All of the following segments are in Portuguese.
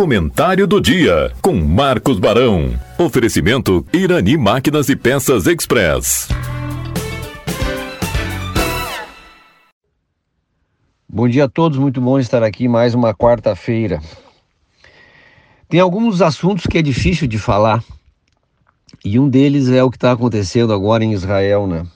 Comentário do dia com Marcos Barão. Oferecimento Irani Máquinas e Peças Express. Bom dia a todos, muito bom estar aqui mais uma quarta-feira. Tem alguns assuntos que é difícil de falar e um deles é o que está acontecendo agora em Israel, né?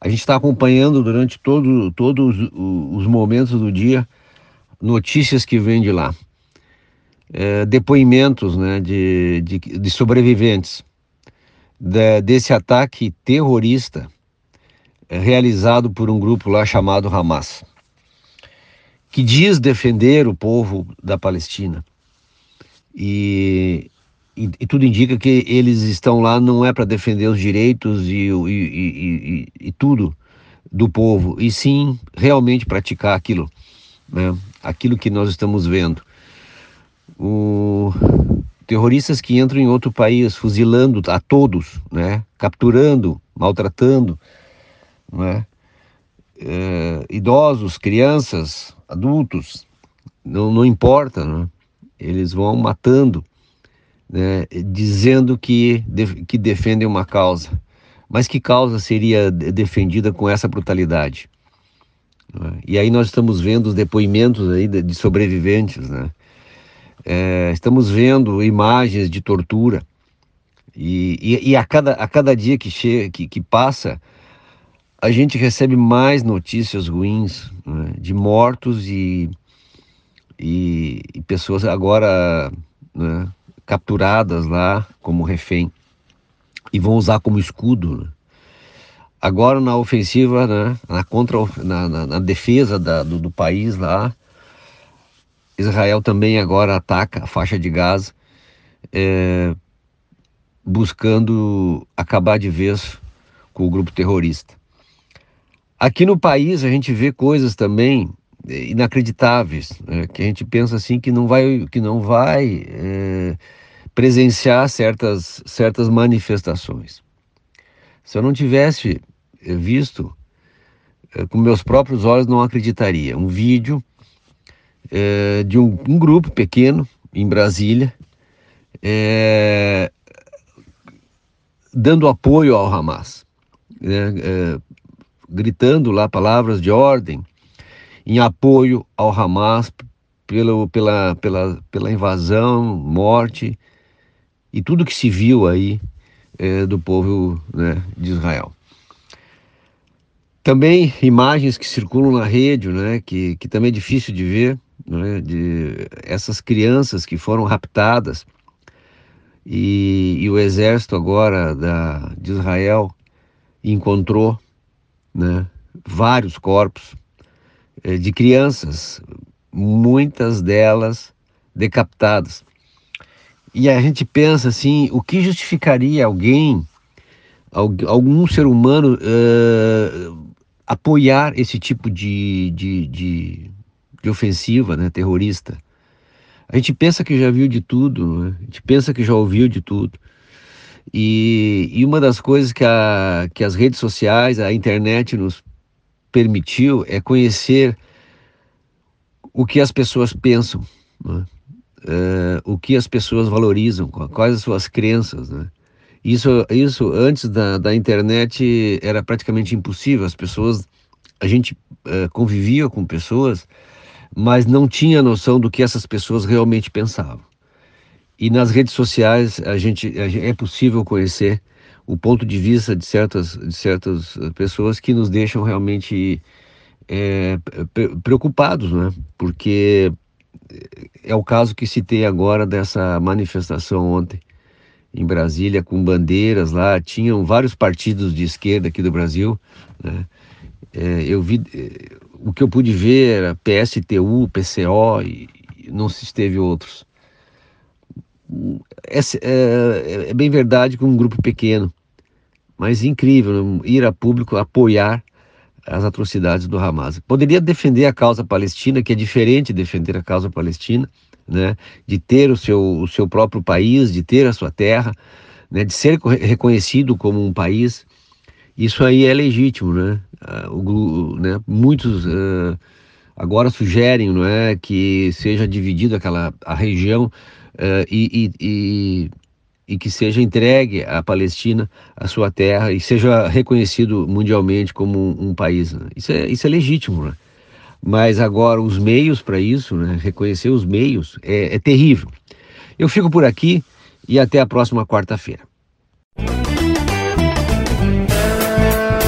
A gente está acompanhando durante todo, todos os momentos do dia notícias que vêm de lá, é, depoimentos né, de, de, de sobreviventes de, desse ataque terrorista é, realizado por um grupo lá chamado Hamas, que diz defender o povo da Palestina. E, e, e tudo indica que eles estão lá não é para defender os direitos e, e, e, tudo do povo, e sim realmente praticar aquilo né? aquilo que nós estamos vendo. O... Terroristas que entram em outro país, fuzilando a todos, né? capturando, maltratando, né? É, idosos, crianças, adultos, não, não importa, né? eles vão matando, né? dizendo que, que defendem uma causa. Mas que causa seria defendida com essa brutalidade? Né? E aí nós estamos vendo os depoimentos aí de sobreviventes, né? É, estamos vendo imagens de tortura e, e, e, a, cada, a cada dia que, chega, que, que passa, a gente recebe mais notícias ruins né? de mortos e, e, e pessoas agora né? capturadas lá como refém e vão usar como escudo. Né? Agora na ofensiva, né, na, contra, na, na, na defesa da, do, do, país lá, Israel também agora ataca a faixa de Gaza, é, buscando acabar de vez com o grupo terrorista. Aqui no país a gente vê coisas também é, inacreditáveis, né, que a gente pensa assim que não vai, que não vai é, presenciar certas, certas manifestações. Se eu não tivesse eh, visto eh, com meus próprios olhos, não acreditaria. Um vídeo é, de um, um, grupo pequeno em Brasília é, dando apoio ao Hamas, né, é, gritando lá palavras de ordem em apoio ao Hamas pelo, pela, pela, pela invasão, morte e tudo que se viu aí é, do povo né, de Israel. Também imagens que circulam na rede, né, que, que também é difícil de ver, né, de essas crianças que foram raptadas e, e o exército agora da, de Israel encontrou né, vários corpos é, de crianças, muitas delas decapitadas. E a gente pensa assim, o que justificaria alguém, algum ser humano uh, apoiar esse tipo de, de, de, de, ofensiva né, terrorista? A gente pensa que já viu de tudo, né? a gente pensa que já ouviu de tudo. E, e uma das coisas que, a, que as redes sociais, a internet nos permitiu é conhecer o que as pessoas pensam. Né? uh, o que as pessoas valorizam, quais as suas crenças, né? Isso, isso antes da, da internet era praticamente impossível. As pessoas, a gente uh, convivia com pessoas, mas não tinha noção do que essas pessoas realmente pensavam. E nas redes sociais a gente, a é possível conhecer o ponto de vista de certas, de certas pessoas que nos deixam realmente é, preocupados, né? Porque é o caso que citei agora dessa manifestação ontem em Brasília com bandeiras lá, tinham vários partidos de esquerda aqui do Brasil, né? É, eu vi, o que eu pude ver era PSTU, PCO e, e não se esteve outros. É, é, é, bem verdade que um grupo pequeno, mas incrível ir a público apoiar as atrocidades do Hamas. Poderia defender a causa palestina, que é diferente de defender a causa palestina, né? de ter o seu, o seu próprio país, de ter a sua terra, né? de ser reconhecido como um país. Isso aí é legítimo, né? Uh, o, né? Muitos uh, agora sugerem não é, que seja dividida aquela, a região uh, e, e, e, que seja entregue à Palestina a sua terra e seja reconhecido mundialmente como um, um país. Né? Isso, é, isso é legítimo, né? mas agora os meios para isso, né, reconhecer os meios, é, é terrível. Eu fico por aqui e até a próxima quarta-feira.